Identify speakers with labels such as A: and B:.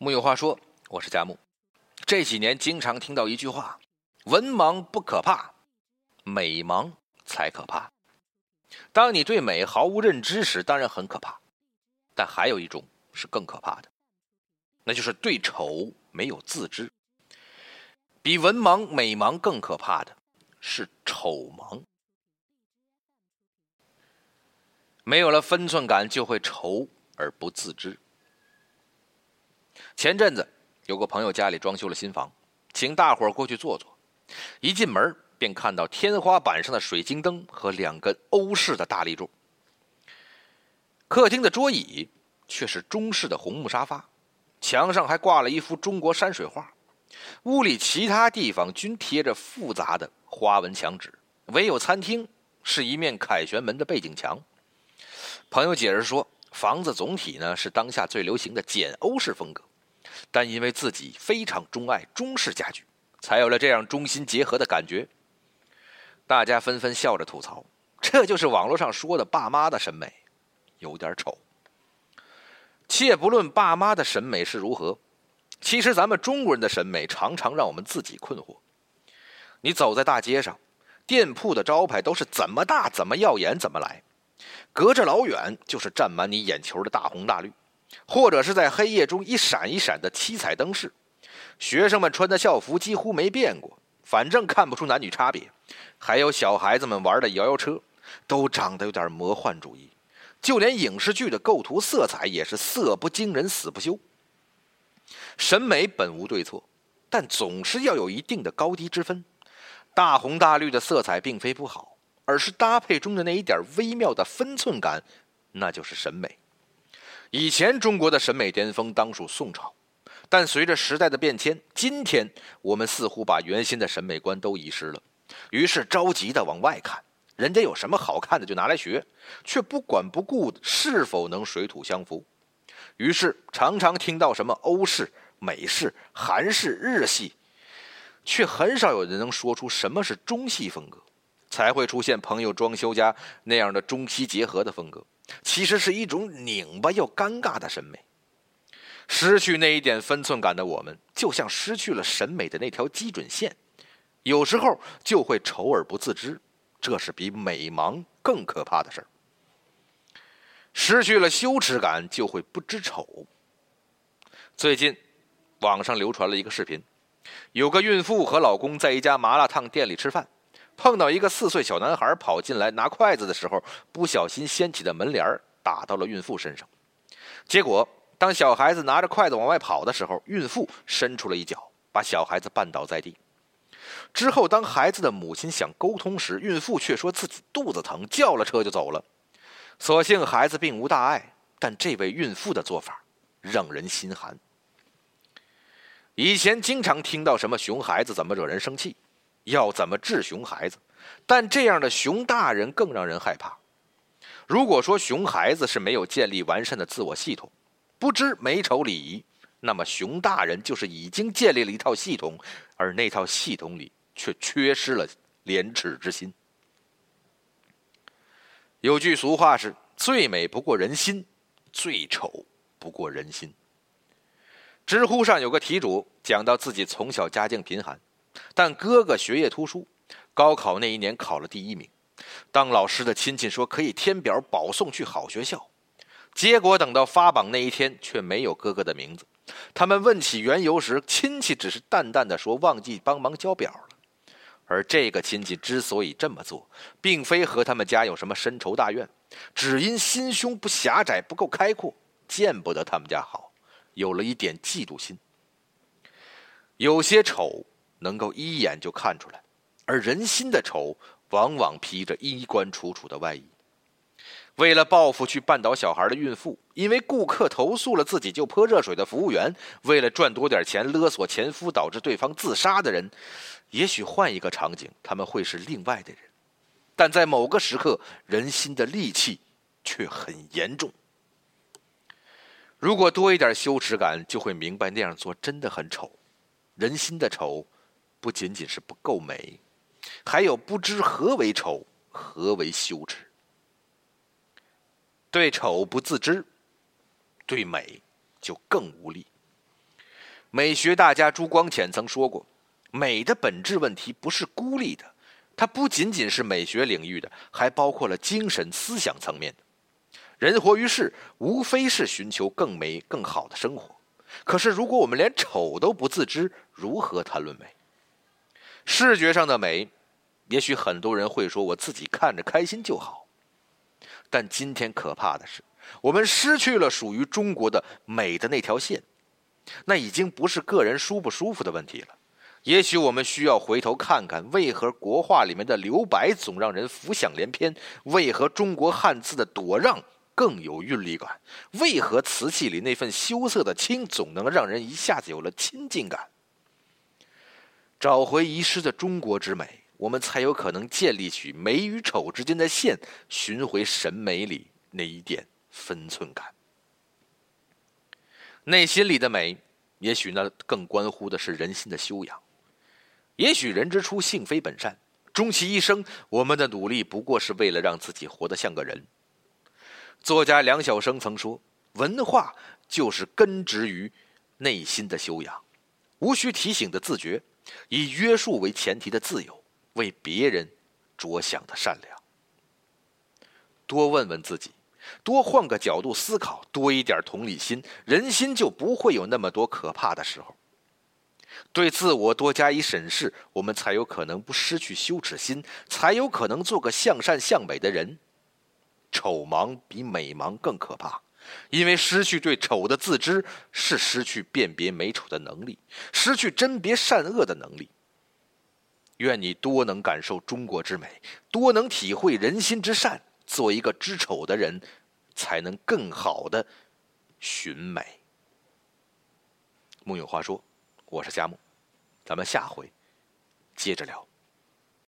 A: 木有话说，我是佳木。这几年经常听到一句话：“文盲不可怕，美盲才可怕。”当你对美毫无认知时，当然很可怕。但还有一种是更可怕的，那就是对丑没有自知。比文盲、美盲更可怕的是丑盲。没有了分寸感，就会丑而不自知。前阵子有个朋友家里装修了新房，请大伙儿过去坐坐。一进门便看到天花板上的水晶灯和两根欧式的大立柱。客厅的桌椅却是中式的红木沙发，墙上还挂了一幅中国山水画。屋里其他地方均贴着复杂的花纹墙纸，唯有餐厅是一面凯旋门的背景墙。朋友解释说，房子总体呢是当下最流行的简欧式风格。但因为自己非常钟爱中式家具，才有了这样中西结合的感觉。大家纷纷笑着吐槽：“这就是网络上说的爸妈的审美，有点丑。”且不论爸妈的审美是如何，其实咱们中国人的审美常常让我们自己困惑。你走在大街上，店铺的招牌都是怎么大、怎么耀眼、怎么来，隔着老远就是占满你眼球的大红大绿。或者是在黑夜中一闪一闪的七彩灯饰，学生们穿的校服几乎没变过，反正看不出男女差别。还有小孩子们玩的摇摇车，都长得有点魔幻主义。就连影视剧的构图色彩也是色不惊人死不休。审美本无对错，但总是要有一定的高低之分。大红大绿的色彩并非不好，而是搭配中的那一点微妙的分寸感，那就是审美。以前中国的审美巅峰当属宋朝，但随着时代的变迁，今天我们似乎把原先的审美观都遗失了，于是着急的往外看，人家有什么好看的就拿来学，却不管不顾是否能水土相服。于是常常听到什么欧式、美式、韩式、日系，却很少有人能说出什么是中西风格，才会出现朋友装修家那样的中西结合的风格。其实是一种拧巴又尴尬的审美，失去那一点分寸感的我们，就像失去了审美的那条基准线，有时候就会丑而不自知，这是比美盲更可怕的事儿。失去了羞耻感，就会不知丑。最近，网上流传了一个视频，有个孕妇和老公在一家麻辣烫店里吃饭。碰到一个四岁小男孩跑进来拿筷子的时候，不小心掀起的门帘打到了孕妇身上。结果，当小孩子拿着筷子往外跑的时候，孕妇伸出了一脚，把小孩子绊倒在地。之后，当孩子的母亲想沟通时，孕妇却说自己肚子疼，叫了车就走了。所幸孩子并无大碍，但这位孕妇的做法让人心寒。以前经常听到什么熊孩子怎么惹人生气。要怎么治熊孩子？但这样的熊大人更让人害怕。如果说熊孩子是没有建立完善的自我系统，不知美丑礼仪，那么熊大人就是已经建立了一套系统，而那套系统里却缺失了廉耻之心。有句俗话是：“最美不过人心，最丑不过人心。”知乎上有个题主讲到自己从小家境贫寒。但哥哥学业突出，高考那一年考了第一名。当老师的亲戚说可以填表保送去好学校，结果等到发榜那一天却没有哥哥的名字。他们问起缘由时，亲戚只是淡淡的说忘记帮忙交表了。而这个亲戚之所以这么做，并非和他们家有什么深仇大怨，只因心胸不狭窄、不够开阔，见不得他们家好，有了一点嫉妒心。有些丑。能够一眼就看出来，而人心的丑往往披着衣冠楚楚的外衣。为了报复去绊倒小孩的孕妇，因为顾客投诉了自己就泼热水的服务员，为了赚多点钱勒索前夫导致对方自杀的人，也许换一个场景他们会是另外的人，但在某个时刻，人心的戾气却很严重。如果多一点羞耻感，就会明白那样做真的很丑，人心的丑。不仅仅是不够美，还有不知何为丑，何为羞耻。对丑不自知，对美就更无力。美学大家朱光潜曾说过：“美的本质问题不是孤立的，它不仅仅是美学领域的，还包括了精神思想层面的。人活于世，无非是寻求更美、更好的生活。可是，如果我们连丑都不自知，如何谈论美？视觉上的美，也许很多人会说：我自己看着开心就好。但今天可怕的是，我们失去了属于中国的美的那条线。”那已经不是个人舒不舒服的问题了，也许我们需要回头看看，为何国画里面的留白总让人浮想联翩？为何中国汉字的躲让更有韵律感？为何瓷器里那份羞涩的清总能让人一下子有了亲近感？找回遗失的中国之美，我们才有可能建立起美与丑之间的线，寻回审美里那一点分寸感。内心里的美，也许那更关乎的是人心的修养。也许人之初性非本善，终其一生，我们的努力不过是为了让自己活得像个人。作家梁晓声曾说：“文化就是根植于内心的修养，无需提醒的自觉，以约束为前提的自由，为别人着想的善良。”多问问自己。多换个角度思考，多一点同理心，人心就不会有那么多可怕的时候。对自我多加以审视，我们才有可能不失去羞耻心，才有可能做个向善向美的人。丑盲比美盲更可怕，因为失去对丑的自知，是失去辨别美丑的能力，失去甄别善恶的能力。愿你多能感受中国之美，多能体会人心之善。做一个知丑的人，才能更好的寻美。木有话说，我是佳木，咱们下回接着聊。